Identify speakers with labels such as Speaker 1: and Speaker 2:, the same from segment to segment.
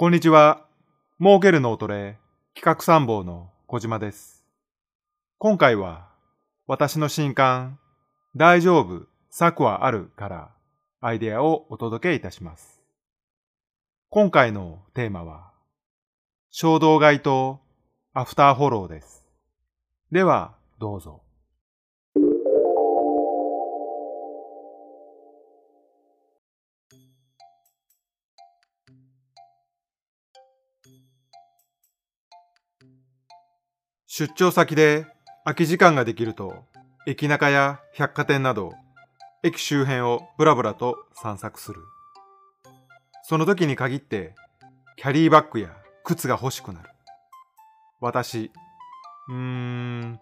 Speaker 1: こんにちは。儲ける脳トレ企画参謀の小島です。今回は私の新刊大丈夫策はあるからアイデアをお届けいたします。今回のテーマは衝動買いとアフターフォローです。ではどうぞ。出張先で空き時間ができると、駅中や百貨店など、駅周辺をブラブラと散策する。その時に限って、キャリーバッグや靴が欲しくなる。私、うーん、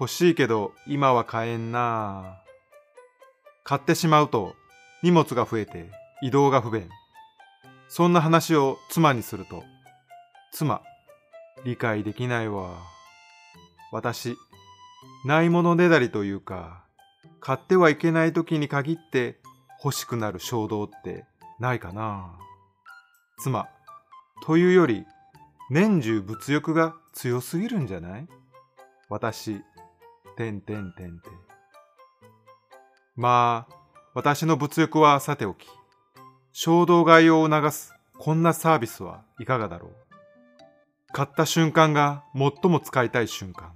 Speaker 1: 欲しいけど今は買えんな買ってしまうと荷物が増えて移動が不便。そんな話を妻にすると、妻、理解できないわ。私、ないものねだりというか、買ってはいけない時に限って欲しくなる衝動ってないかな。妻、というより、年中物欲が強すぎるんじゃない？私、てんてんてんてん。まあ、私の物欲はさておき、衝動買いを促すこんなサービスはいかがだろう。買った瞬間が最も使いたい瞬間。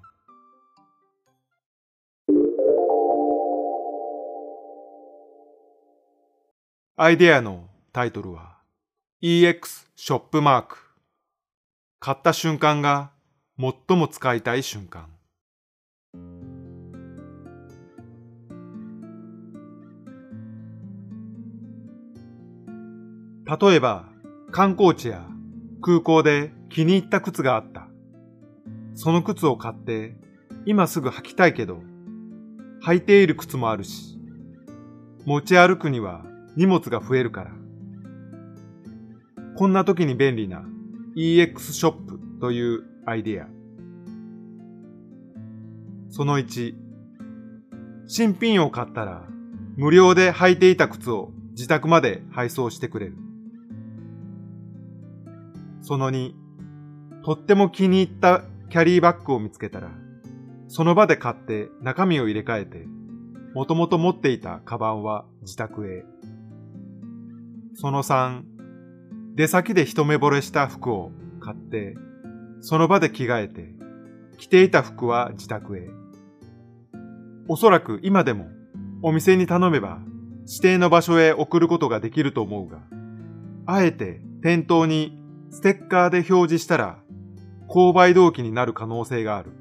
Speaker 1: アイデアのタイトルは EX ショップマーク。買った瞬間が最も使いたい瞬間。例えば観光地や空港で気に入った靴があった。その靴を買って今すぐ履きたいけど履いている靴もあるし持ち歩くには荷物が増えるから。こんな時に便利な EX ショップというアイデア。その1、新品を買ったら無料で履いていた靴を自宅まで配送してくれる。その2、とっても気に入ったキャリーバッグを見つけたら、その場で買って中身を入れ替えて、もともと持っていたカバンは自宅へ。その3、出先で一目惚れした服を買って、その場で着替えて、着ていた服は自宅へ。おそらく今でもお店に頼めば指定の場所へ送ることができると思うが、あえて店頭にステッカーで表示したら購買動機になる可能性がある。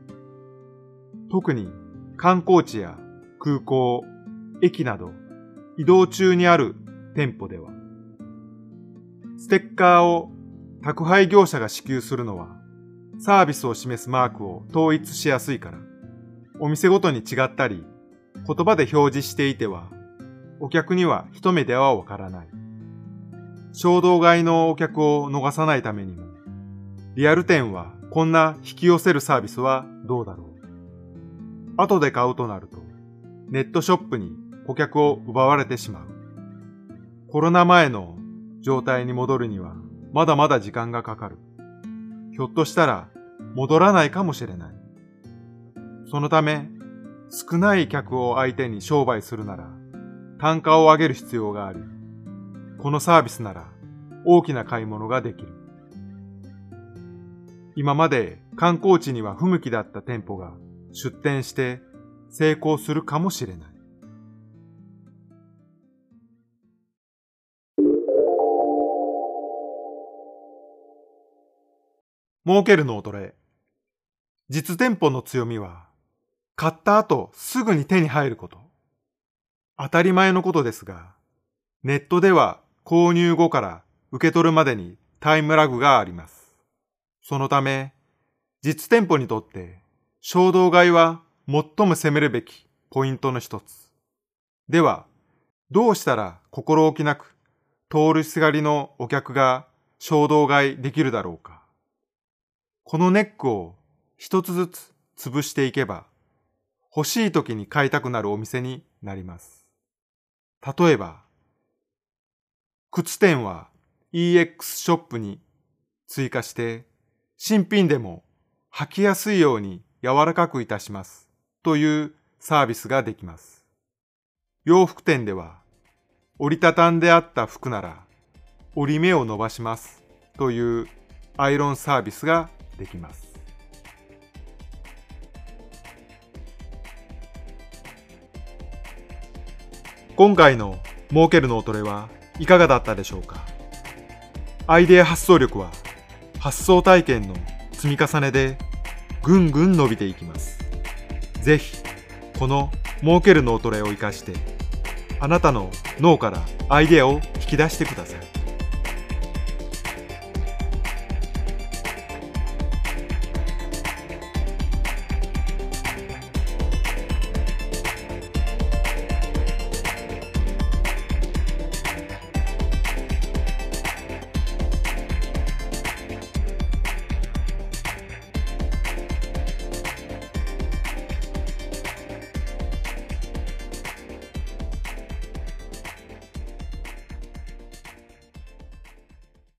Speaker 1: 特に観光地や空港、駅など移動中にある店舗では、ステッカーを宅配業者が支給するのはサービスを示すマークを統一しやすいから、お店ごとに違ったり、言葉で表示していては、お客には一目ではわからない。衝動買いのお客を逃さないためにも、リアル店はこんな引き寄せるサービスはどうだろう。後で買うとなると、ネットショップに顧客を奪われてしまう。コロナ前の状態に戻るにはまだまだ時間がかかる。ひょっとしたら戻らないかもしれない。そのため、少ない客を相手に商売するなら単価を上げる必要があり、このサービスなら大きな買い物ができる。今まで観光地には不向きだった店舗が出店して成功するかもしれない。儲ける脳トレ。実店舗の強みは、買った後すぐに手に入ること。当たり前のことですが、ネットでは購入後から受け取るまでにタイムラグがあります。そのため、実店舗にとって衝動買いは最も責めるべきポイントの一つ。では、どうしたら心置きなく通りすがりのお客が衝動買いできるだろうか。このネックを一つずつ潰していけば、欲しい時に買いたくなるお店になります。例えば、靴店は EX ショップに追加して新品でも履きやすいように柔らかくいたしますというサービスができます。洋服店では折りたたんであった服なら折り目を伸ばしますというアイロンサービスができます。今回の儲ける脳トレはいかがだったでしょうか？アイデア発想力は発想体験の積み重ねでぐんぐん伸びていきます。ぜひ、この儲ける脳トレを活かして、あなたの脳からアイデアを引き出してください。